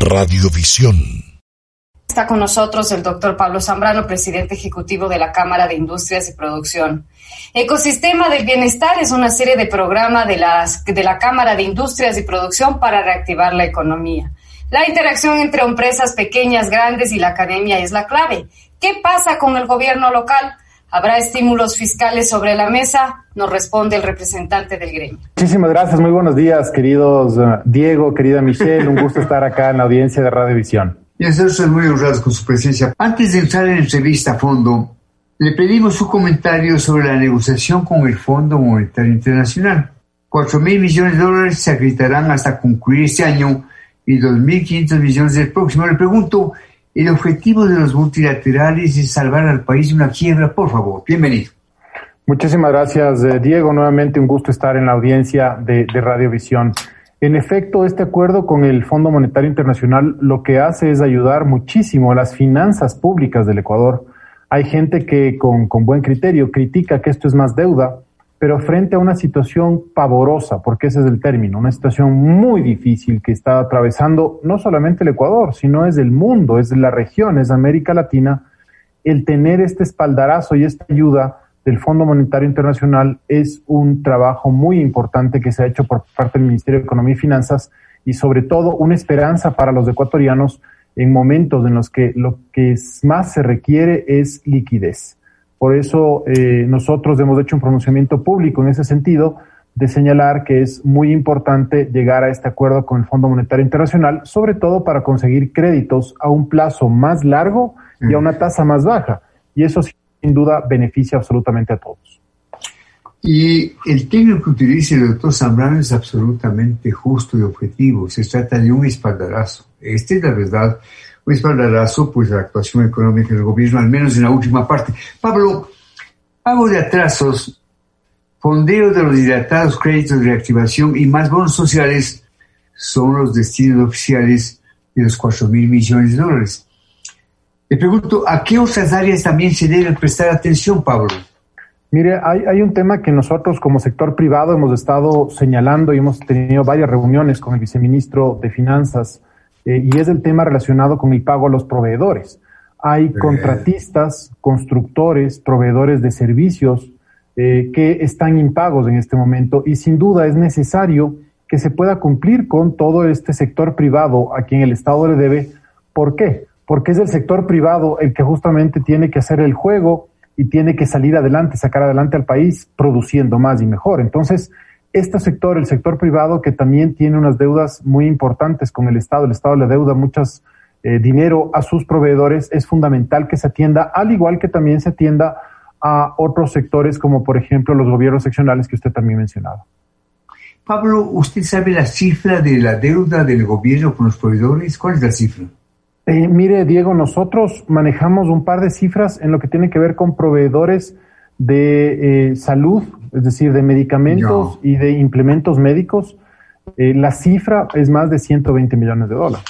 Radiovisión. Está con nosotros el doctor Pablo Zambrano, presidente ejecutivo de la Cámara de Industrias y Producción. Ecosistema del Bienestar es una serie de programas de, las, de la Cámara de Industrias y Producción para reactivar la economía. La interacción entre empresas pequeñas, grandes y la academia es la clave. ¿Qué pasa con el gobierno local? ¿Habrá estímulos fiscales sobre la mesa? Nos responde el representante del gremio. Muchísimas gracias, muy buenos días, queridos uh, Diego, querida Michelle, un gusto estar acá en la audiencia de Radiovisión. Y nosotros muy honrados con su presencia. Antes de entrar en la entrevista a fondo, le pedimos su comentario sobre la negociación con el Fondo Monetario Internacional. 4 mil millones de dólares se acreditarán hasta concluir este año y 2.500 millones del próximo. Le pregunto, el objetivo de los multilaterales es salvar al país de una quiebra. Por favor, bienvenido. Muchísimas gracias, eh, Diego. Nuevamente un gusto estar en la audiencia de, de Radiovisión. En efecto, este acuerdo con el Fondo Monetario Internacional lo que hace es ayudar muchísimo a las finanzas públicas del Ecuador. Hay gente que con, con buen criterio critica que esto es más deuda, pero frente a una situación pavorosa, porque ese es el término, una situación muy difícil que está atravesando no solamente el Ecuador, sino es el mundo, es la región, es América Latina, el tener este espaldarazo y esta ayuda del Fondo Monetario Internacional es un trabajo muy importante que se ha hecho por parte del Ministerio de Economía y Finanzas y sobre todo una esperanza para los ecuatorianos en momentos en los que lo que más se requiere es liquidez. Por eso eh, nosotros hemos hecho un pronunciamiento público en ese sentido de señalar que es muy importante llegar a este acuerdo con el Fondo Monetario Internacional, sobre todo para conseguir créditos a un plazo más largo y a una tasa más baja. Y eso sin duda beneficia absolutamente a todos. Y el término que utiliza el doctor Zambrano es absolutamente justo y objetivo. Se trata de un espaldarazo. Esta es la verdad un espaldarazo pues la actuación económica del gobierno, al menos en la última parte. Pablo, pago de atrasos, fondeo de los dilatados créditos de reactivación y más bonos sociales son los destinos oficiales de los 4 mil millones de dólares. Le pregunto, ¿a qué otras áreas también se debe prestar atención, Pablo? Mire, hay, hay, un tema que nosotros como sector privado hemos estado señalando y hemos tenido varias reuniones con el viceministro de Finanzas eh, y es el tema relacionado con el pago a los proveedores. Hay contratistas, constructores, proveedores de servicios eh, que están impagos en este momento y sin duda es necesario que se pueda cumplir con todo este sector privado a quien el Estado le debe. ¿Por qué? Porque es el sector privado el que justamente tiene que hacer el juego y tiene que salir adelante, sacar adelante al país produciendo más y mejor. Entonces, este sector, el sector privado, que también tiene unas deudas muy importantes con el Estado, el Estado le deuda muchas eh, dinero a sus proveedores, es fundamental que se atienda, al igual que también se atienda a otros sectores como por ejemplo los gobiernos seccionales que usted también mencionaba. Pablo, ¿usted sabe la cifra de la deuda del gobierno con los proveedores? ¿Cuál es la cifra? Eh, mire, Diego, nosotros manejamos un par de cifras en lo que tiene que ver con proveedores de eh, salud, es decir, de medicamentos y de implementos médicos, eh, la cifra es más de 120 millones de dólares.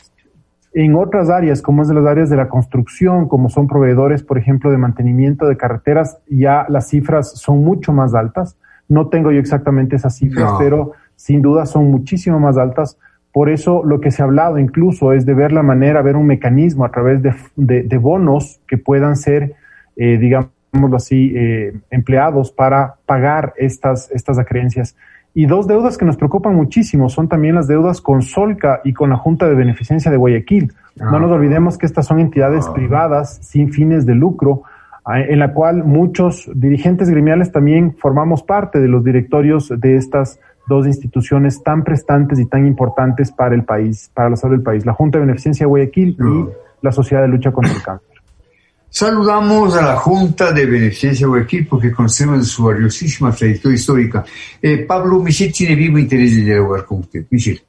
En otras áreas, como es de las áreas de la construcción, como son proveedores, por ejemplo, de mantenimiento de carreteras, ya las cifras son mucho más altas. No tengo yo exactamente esas cifras, pero sin duda son muchísimo más altas. Por eso lo que se ha hablado incluso es de ver la manera, ver un mecanismo a través de, de, bonos que puedan ser, eh, digamos, así, eh, empleados para pagar estas, estas acreencias. Y dos deudas que nos preocupan muchísimo son también las deudas con Solca y con la Junta de Beneficencia de Guayaquil. No ah. nos olvidemos que estas son entidades ah. privadas sin fines de lucro, en la cual muchos dirigentes gremiales también formamos parte de los directorios de estas dos instituciones tan prestantes y tan importantes para el país, para la salud del país, la Junta de Beneficencia de Guayaquil y ah. la Sociedad de Lucha contra el Cáncer. Saludamos a la Junta de Beneficencia Guayaquil porque conocemos su valiosísima trayectoria histórica. Eh, Pablo Michel tiene vivo interés de dialogar con usted. Michel.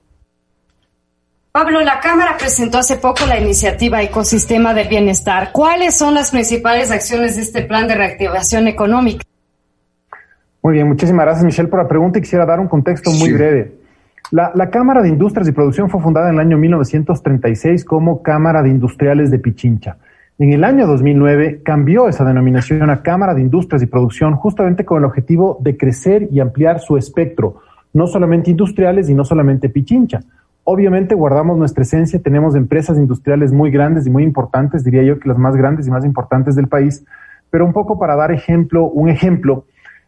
Pablo, la Cámara presentó hace poco la iniciativa Ecosistema del Bienestar. ¿Cuáles son las principales acciones de este plan de reactivación económica? Muy bien, muchísimas gracias Michelle por la pregunta y quisiera dar un contexto muy breve. La, la, Cámara de Industrias y Producción fue fundada en el año 1936 como Cámara de Industriales de Pichincha. En el año 2009 cambió esa denominación a Cámara de Industrias y Producción justamente con el objetivo de crecer y ampliar su espectro, no solamente industriales y no solamente Pichincha. Obviamente guardamos nuestra esencia, tenemos empresas industriales muy grandes y muy importantes, diría yo que las más grandes y más importantes del país, pero un poco para dar ejemplo, un ejemplo,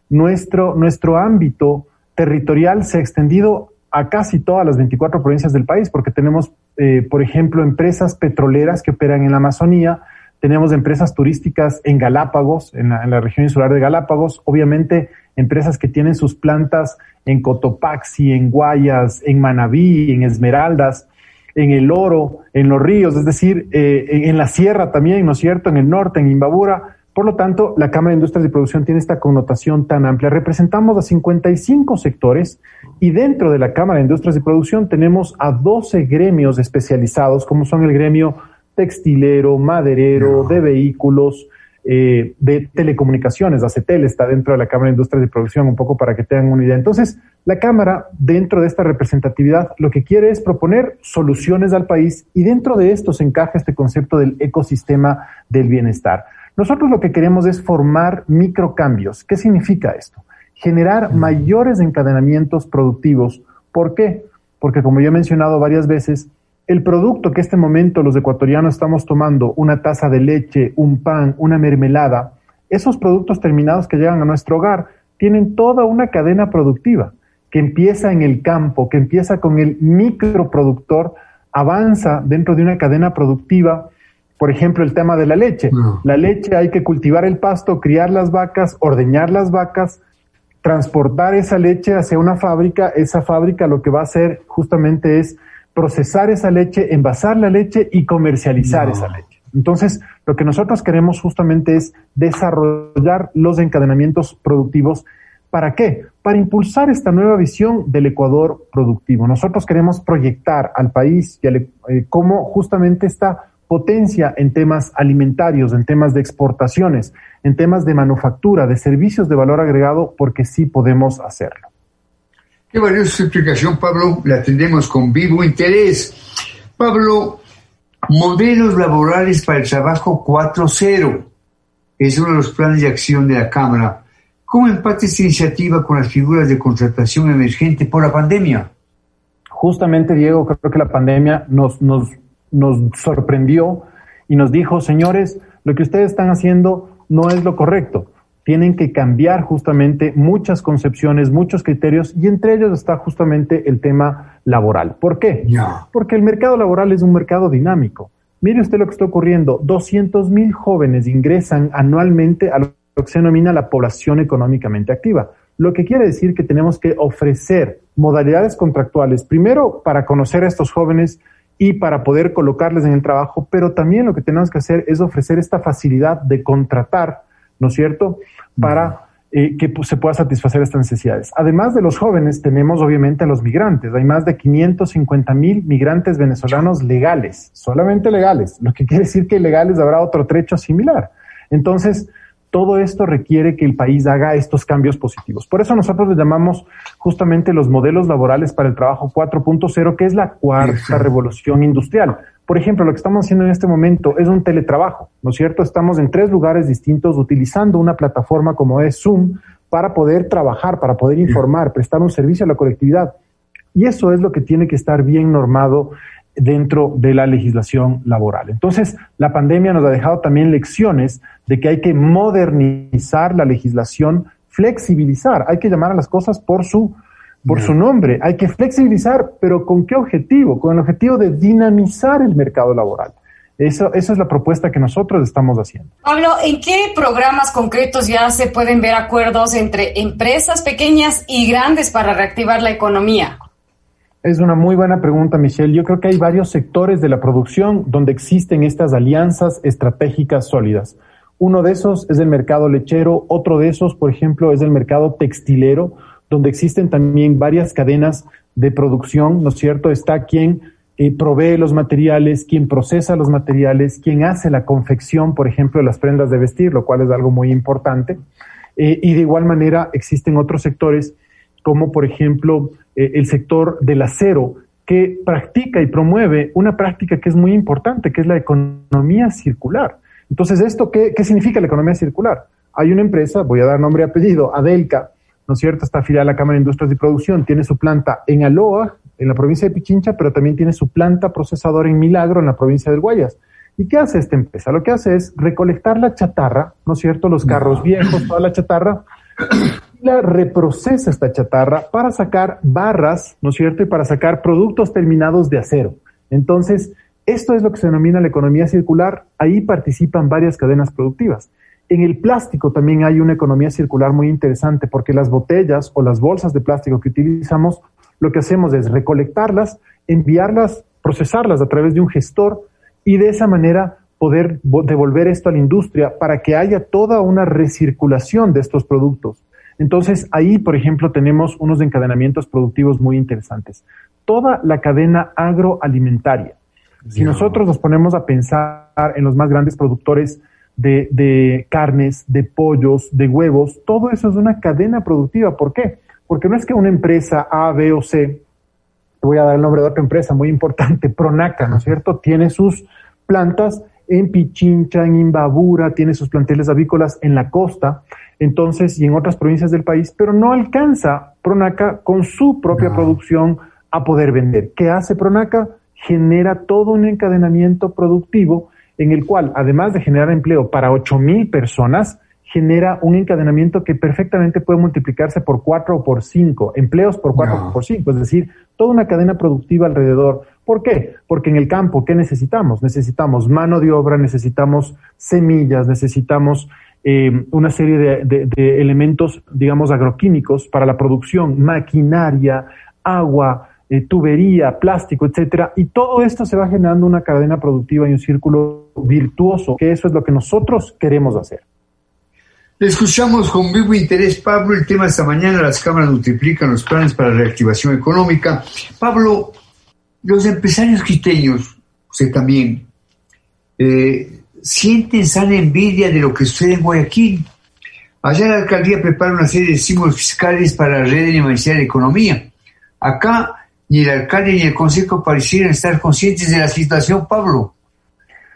nuestro, nuestro ámbito territorial se ha extendido a casi todas las 24 provincias del país, porque tenemos, eh, por ejemplo, empresas petroleras que operan en la Amazonía, tenemos empresas turísticas en Galápagos, en la, región insular de Galápagos, obviamente empresas que tienen sus plantas en Cotopaxi, en Guayas, en Manabí, en Esmeraldas, en el Oro, en los ríos, es decir, eh, en, la sierra también, ¿no es cierto?, en el norte, en Imbabura. Por lo tanto, la Cámara de Industrias de Producción tiene esta connotación tan amplia. Representamos a 55 sectores y dentro de la Cámara de Industrias de Producción tenemos a 12 gremios especializados, como son el gremio textilero, maderero, de vehículos, eh, de telecomunicaciones. ACETEL está dentro de la Cámara de Industria de Producción, un poco para que tengan una idea. Entonces, la Cámara, dentro de esta representatividad, lo que quiere es proponer soluciones al país y dentro de esto se encaja este concepto del ecosistema del bienestar. Nosotros lo que queremos es formar microcambios. ¿Qué significa esto? Generar mayores encadenamientos productivos. ¿Por qué? Porque como yo he mencionado varias veces, el producto que en este momento los ecuatorianos estamos tomando, una taza de leche, un pan, una mermelada, esos productos terminados que llegan a nuestro hogar tienen toda una cadena productiva que empieza en el campo, que empieza con el microproductor, avanza dentro de una cadena productiva. Por ejemplo, el tema de la leche. La leche hay que cultivar el pasto, criar las vacas, ordeñar las vacas, transportar esa leche hacia una fábrica. Esa fábrica lo que va a hacer justamente es procesar esa leche, envasar la leche y comercializar esa leche. Entonces, lo que nosotros queremos justamente es desarrollar los encadenamientos productivos. ¿Para qué? Para impulsar esta nueva visión del Ecuador productivo. Nosotros queremos proyectar al país y al, eh, cómo justamente esta potencia en temas alimentarios, en temas de exportaciones, en temas de manufactura, de servicios de valor agregado, porque sí podemos hacerlo. Qué valiosa explicación, Pablo. La atendemos con vivo interés. Pablo, modelos laborales para el trabajo 4.0 es uno de los planes de acción de la Cámara. ¿Cómo empate esta iniciativa con las figuras de contratación emergente por la pandemia? Justamente, Diego, creo que la pandemia nos, nos, nos sorprendió y nos dijo, señores, lo que ustedes están haciendo no es lo correcto tienen que cambiar justamente muchas concepciones, muchos criterios, y entre ellos está justamente el tema laboral. ¿Por qué? Porque el mercado laboral es un mercado dinámico. Mire usted lo que está ocurriendo. 200 mil jóvenes ingresan anualmente a lo que se denomina la población económicamente activa. Lo que quiere decir que tenemos que ofrecer modalidades contractuales, primero para conocer a estos jóvenes y para poder colocarles en el trabajo, pero también lo que tenemos que hacer es ofrecer esta facilidad de contratar ¿no es cierto? Para eh, que pues, se pueda satisfacer estas necesidades. Además de los jóvenes, tenemos obviamente a los migrantes. Hay más de 550 mil migrantes venezolanos legales, solamente legales, lo que quiere decir que ilegales habrá otro trecho similar. Entonces, todo esto requiere que el país haga estos cambios positivos. Por eso nosotros le llamamos justamente los modelos laborales para el trabajo 4.0, que es la cuarta revolución industrial. Por ejemplo, lo que estamos haciendo en este momento es un teletrabajo, ¿no es cierto? Estamos en tres lugares distintos utilizando una plataforma como es Zoom para poder trabajar, para poder informar, prestar un servicio a la colectividad. Y eso es lo que tiene que estar bien normado dentro de la legislación laboral. Entonces, la pandemia nos ha dejado también lecciones de que hay que modernizar la legislación, flexibilizar, hay que llamar a las cosas por su por su nombre. Hay que flexibilizar, pero ¿con qué objetivo? Con el objetivo de dinamizar el mercado laboral. Eso, esa es la propuesta que nosotros estamos haciendo. Pablo, ¿en qué programas concretos ya se pueden ver acuerdos entre empresas pequeñas y grandes para reactivar la economía? Es una muy buena pregunta, Michelle. Yo creo que hay varios sectores de la producción donde existen estas alianzas estratégicas sólidas. Uno de esos es el mercado lechero, otro de esos, por ejemplo, es el mercado textilero, donde existen también varias cadenas de producción, ¿no es cierto? Está quien eh, provee los materiales, quien procesa los materiales, quien hace la confección, por ejemplo, de las prendas de vestir, lo cual es algo muy importante. Eh, y de igual manera existen otros sectores, como por ejemplo eh, el sector del acero, que practica y promueve una práctica que es muy importante, que es la economía circular. Entonces, ¿esto qué, qué significa la economía circular? Hay una empresa, voy a dar nombre y apellido, Adelca, ¿no es cierto? Está afiliada a la Cámara de Industrias y Producción, tiene su planta en Aloa, en la provincia de Pichincha, pero también tiene su planta procesadora en Milagro, en la provincia del Guayas. ¿Y qué hace esta empresa? Lo que hace es recolectar la chatarra, ¿no es cierto? Los carros viejos, toda la chatarra, y la reprocesa esta chatarra para sacar barras, ¿no es cierto? Y para sacar productos terminados de acero. Entonces, esto es lo que se denomina la economía circular. Ahí participan varias cadenas productivas. En el plástico también hay una economía circular muy interesante porque las botellas o las bolsas de plástico que utilizamos, lo que hacemos es recolectarlas, enviarlas, procesarlas a través de un gestor y de esa manera poder devolver esto a la industria para que haya toda una recirculación de estos productos. Entonces, ahí, por ejemplo, tenemos unos encadenamientos productivos muy interesantes. Toda la cadena agroalimentaria. Si nosotros nos ponemos a pensar en los más grandes productores de, de, carnes, de pollos, de huevos, todo eso es una cadena productiva. ¿Por qué? Porque no es que una empresa A, B o C voy a dar el nombre de otra empresa muy importante, Pronaca, ¿no es cierto? Tiene sus plantas en Pichincha, en Imbabura, tiene sus planteles avícolas en la costa, entonces, y en otras provincias del país, pero no alcanza Pronaca con su propia producción a poder vender. ¿Qué hace Pronaca? Genera todo un encadenamiento productivo en el cual, además de generar empleo para ocho mil personas, genera un encadenamiento que perfectamente puede multiplicarse por cuatro o por cinco, empleos por cuatro o por cinco, es decir, toda una cadena productiva alrededor. ¿Por qué? Porque en el campo, ¿qué necesitamos? Necesitamos mano de obra, necesitamos semillas, necesitamos eh, una serie de, de, elementos, digamos, agroquímicos para la producción, maquinaria, agua, eh, tubería, plástico, etcétera. Y todo esto se va generando una cadena productiva y un círculo virtuoso, que eso es lo que nosotros queremos hacer. Escuchamos con vivo interés, Pablo, el tema esta mañana, las cámaras multiplican los planes para reactivación económica. Pablo, los empresarios quiteños, usted también, eh, sienten sana envidia de lo que sucede en Guayaquil. Allá la alcaldía prepara una serie de estímulos fiscales para la red de la economía. Acá ni el alcalde ni el consejo parecieran estar conscientes de la situación, Pablo.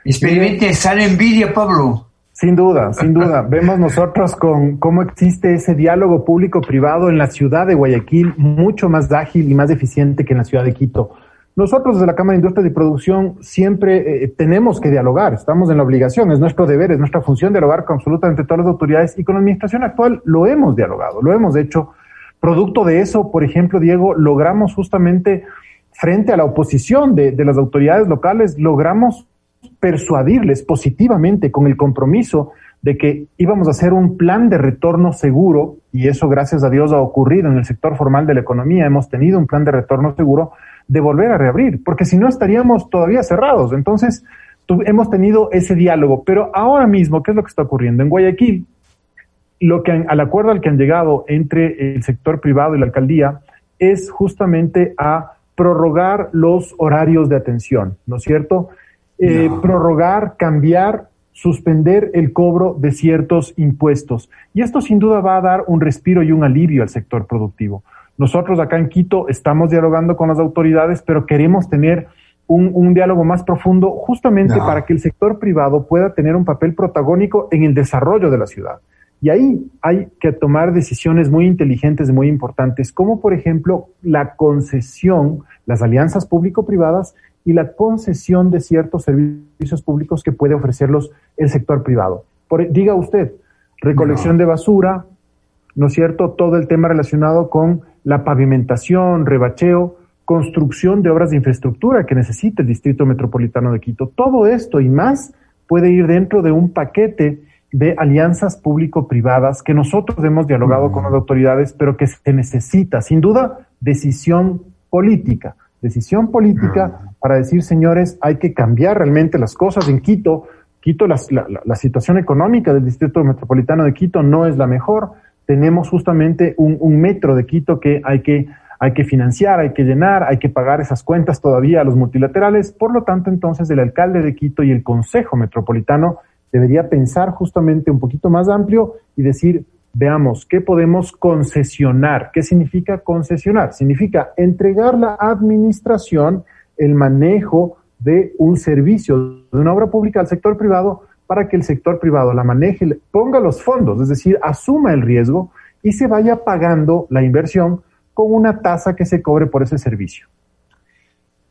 Experimenten sana envidia, Pablo. Sin duda, sin duda. Vemos nosotros con cómo existe ese diálogo público-privado en la ciudad de Guayaquil mucho más ágil y más eficiente que en la ciudad de Quito. Nosotros desde la Cámara de Industria y Producción siempre eh, tenemos que dialogar, estamos en la obligación, es nuestro deber, es nuestra función dialogar con absolutamente todas las autoridades y con la administración actual lo hemos dialogado, lo hemos hecho. Producto de eso, por ejemplo, Diego, logramos justamente frente a la oposición de, las autoridades locales, logramos persuadirles positivamente con el compromiso de que íbamos a hacer un plan de retorno seguro, y eso gracias a Dios ha ocurrido en el sector formal de la economía, hemos tenido un plan de retorno seguro de volver a reabrir, porque si no estaríamos todavía cerrados. Entonces, hemos tenido ese diálogo, pero ahora mismo, ¿qué es lo que está ocurriendo? En Guayaquil, lo que al acuerdo al que han llegado entre el sector privado y la alcaldía es justamente a prorrogar los horarios de atención, ¿no es cierto? Eh, prorrogar, cambiar, suspender el cobro de ciertos impuestos. Y esto sin duda va a dar un respiro y un alivio al sector productivo. Nosotros acá en Quito estamos dialogando con las autoridades, pero queremos tener un, diálogo más profundo justamente para que el sector privado pueda tener un papel protagónico en el desarrollo de la ciudad. Y ahí hay que tomar decisiones muy inteligentes, muy importantes, como por ejemplo la concesión, las alianzas público-privadas y la concesión de ciertos servicios públicos que puede ofrecerlos el sector privado. Por, diga usted, recolección de basura, ¿no es cierto? Todo el tema relacionado con la pavimentación, rebacheo, construcción de obras de infraestructura que necesita el Distrito Metropolitano de Quito. Todo esto y más puede ir dentro de un paquete de alianzas público-privadas que nosotros hemos dialogado con las autoridades, pero que se necesita, sin duda, decisión política decisión política para decir, señores, hay que cambiar realmente las cosas en Quito. Quito, la, la, situación económica del Distrito Metropolitano de Quito no es la mejor. Tenemos justamente un, metro de Quito que hay que hay que financiar, hay que llenar, hay que pagar esas cuentas todavía a los multilaterales. Por lo tanto, entonces el alcalde de Quito y el Consejo Metropolitano debería pensar justamente un poquito más amplio y decir, veamos, ¿qué podemos concesionar? ¿Qué significa concesionar? Significa entregar la administración, el manejo de un servicio, de una obra pública al sector privado para que el sector privado la maneje, ponga los fondos, es decir, asuma el riesgo y se vaya pagando la inversión con una tasa que se cobre por ese servicio.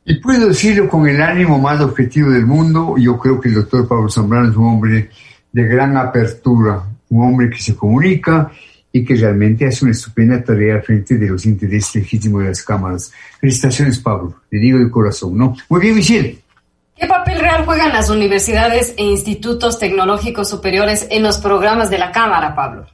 Y puedo decirlo con el ánimo más objetivo del mundo, yo creo que el doctor Pablo Zambrano es un hombre de gran apertura, un hombre que se comunica y que realmente hace una estupenda tarea frente de los intereses legítimos de las cámaras. Felicitaciones, Pablo, le digo de corazón, ¿no? Muy bien, Michelle. ¿Qué papel real juegan las universidades e institutos tecnológicos superiores en los programas de la Cámara, Pablo?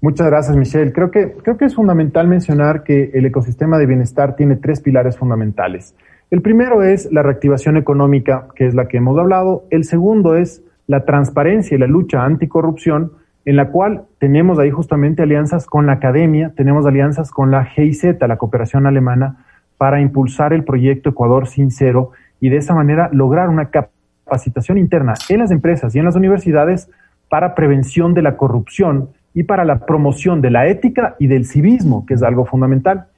Muchas gracias, Michelle. Creo que, creo que es fundamental mencionar que el ecosistema de bienestar tiene tres pilares fundamentales. El primero es la reactivación económica, que es la que hemos hablado. El segundo es la transparencia y la lucha anticorrupción, en la cual tenemos ahí justamente alianzas con la academia, tenemos alianzas con la GIZ, la cooperación alemana, para impulsar el proyecto Ecuador Sincero y de esa manera lograr una capacitación interna en las empresas y en las universidades para prevención de la corrupción y para la promoción de la ética y del civismo, que es algo fundamental.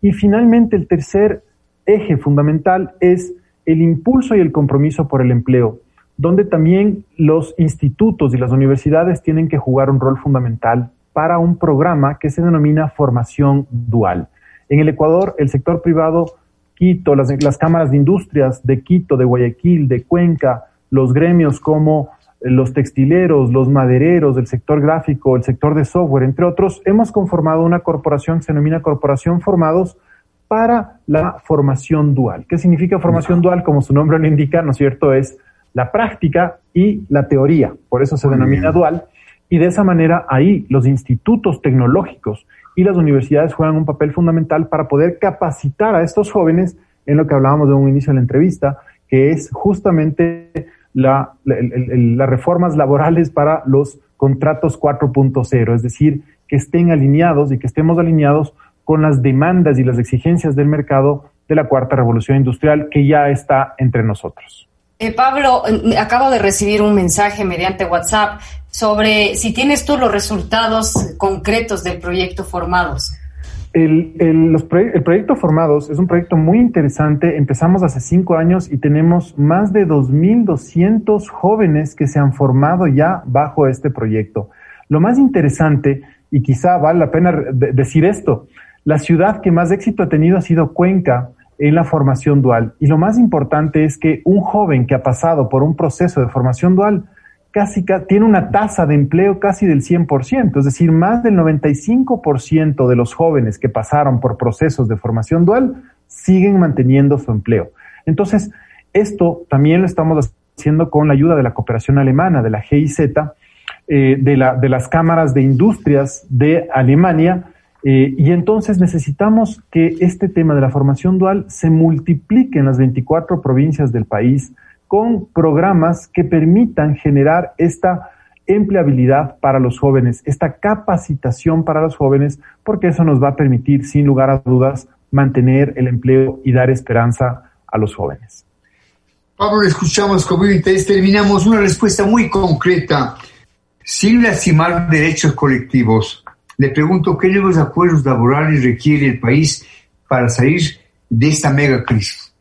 Y finalmente, el tercer eje fundamental es el impulso y el compromiso por el empleo, donde también los institutos y las universidades tienen que jugar un rol fundamental para un programa que se denomina formación dual. En el Ecuador, el sector privado, Quito, las, cámaras de industrias de Quito, de Guayaquil, de Cuenca, los gremios como los textileros, los madereros, el sector gráfico, el sector de software, entre otros, hemos conformado una corporación que se denomina Corporación Formados para la formación dual. ¿Qué significa formación dual? Como su nombre lo indica, ¿no es cierto? Es la práctica y la teoría, por eso se denomina dual, y de esa manera ahí los institutos tecnológicos y las universidades juegan un papel fundamental para poder capacitar a estos jóvenes en lo que hablábamos de un inicio de la entrevista, que es justamente las reformas laborales para los contratos 4.0, es decir, que estén alineados y que estemos alineados con las demandas y las exigencias del mercado de la cuarta revolución industrial que ya está entre nosotros. Eh, Pablo, eh, acabo de recibir un mensaje mediante WhatsApp sobre si tienes tú los resultados concretos del proyecto Formados. El, el, proyecto Formados es un proyecto muy interesante. Empezamos hace cinco años y tenemos más de 2.200 jóvenes que se han formado ya bajo este proyecto. Lo más interesante, y quizá vale la pena decir esto, la ciudad que más éxito ha tenido ha sido Cuenca en la formación dual. Y lo más importante es que un joven que ha pasado por un proceso de formación dual casi tiene una tasa de empleo casi del 100%, es decir, más del 95% de los jóvenes que pasaron por procesos de formación dual siguen manteniendo su empleo. Entonces, esto también lo estamos haciendo con la ayuda de la cooperación alemana, de la GIZ, eh, de, la, de las cámaras de industrias de Alemania, eh, y entonces necesitamos que este tema de la formación dual se multiplique en las 24 provincias del país con programas que permitan generar esta empleabilidad para los jóvenes, esta capacitación para los jóvenes, porque eso nos va a permitir, sin lugar a dudas, mantener el empleo y dar esperanza a los jóvenes. Pablo, escuchamos con mucho interés. Terminamos una respuesta muy concreta. Sin lastimar derechos colectivos, le pregunto qué nuevos acuerdos laborales requiere el país para salir de esta mega crisis.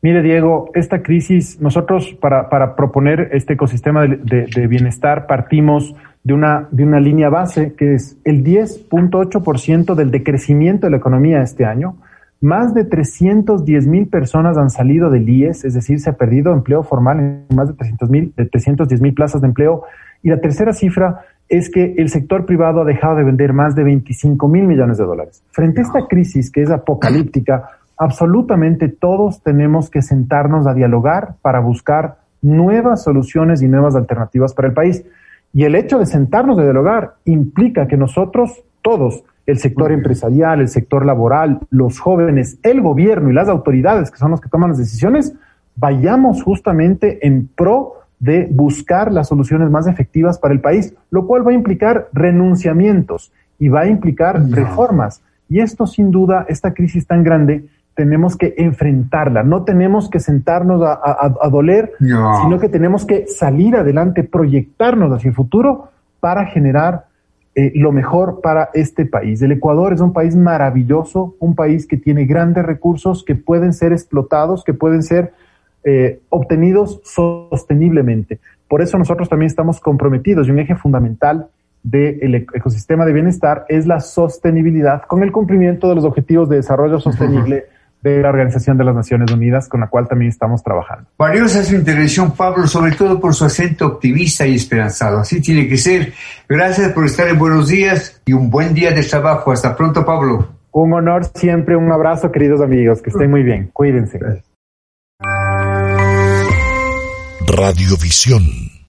Mire, Diego, esta crisis, nosotros para, para proponer este ecosistema de, bienestar partimos de una, de una línea base que es el 10.8% del decrecimiento de la economía este año. Más de 310 mil personas han salido del IES, es decir, se ha perdido empleo formal en más de 300 mil, de 310 mil plazas de empleo. Y la tercera cifra es que el sector privado ha dejado de vender más de 25 mil millones de dólares. Frente a esta crisis que es apocalíptica, absolutamente todos tenemos que sentarnos a dialogar para buscar nuevas soluciones y nuevas alternativas para el país. Y el hecho de sentarnos a dialogar implica que nosotros, todos, el sector empresarial, el sector laboral, los jóvenes, el gobierno y las autoridades, que son los que toman las decisiones, vayamos justamente en pro de buscar las soluciones más efectivas para el país, lo cual va a implicar renunciamientos y va a implicar reformas. Y esto sin duda, esta crisis tan grande, tenemos que enfrentarla, no tenemos que sentarnos a, doler, sino que tenemos que salir adelante, proyectarnos hacia el futuro para generar eh, lo mejor para este país. El Ecuador es un país maravilloso, un país que tiene grandes recursos que pueden ser explotados, que pueden ser eh, obtenidos sosteniblemente. Por eso nosotros también estamos comprometidos y un eje fundamental del ecosistema de bienestar es la sostenibilidad con el cumplimiento de los objetivos de desarrollo sostenible de la Organización de las Naciones Unidas, con la cual también estamos trabajando. Valiosa su intervención, Pablo, sobre todo por su acento optimista y esperanzado. Así tiene que ser. Gracias por estar en Buenos Días y un buen día de trabajo. Hasta pronto, Pablo. Un honor siempre, un abrazo, queridos amigos. Que estén muy bien. Cuídense. Radiovisión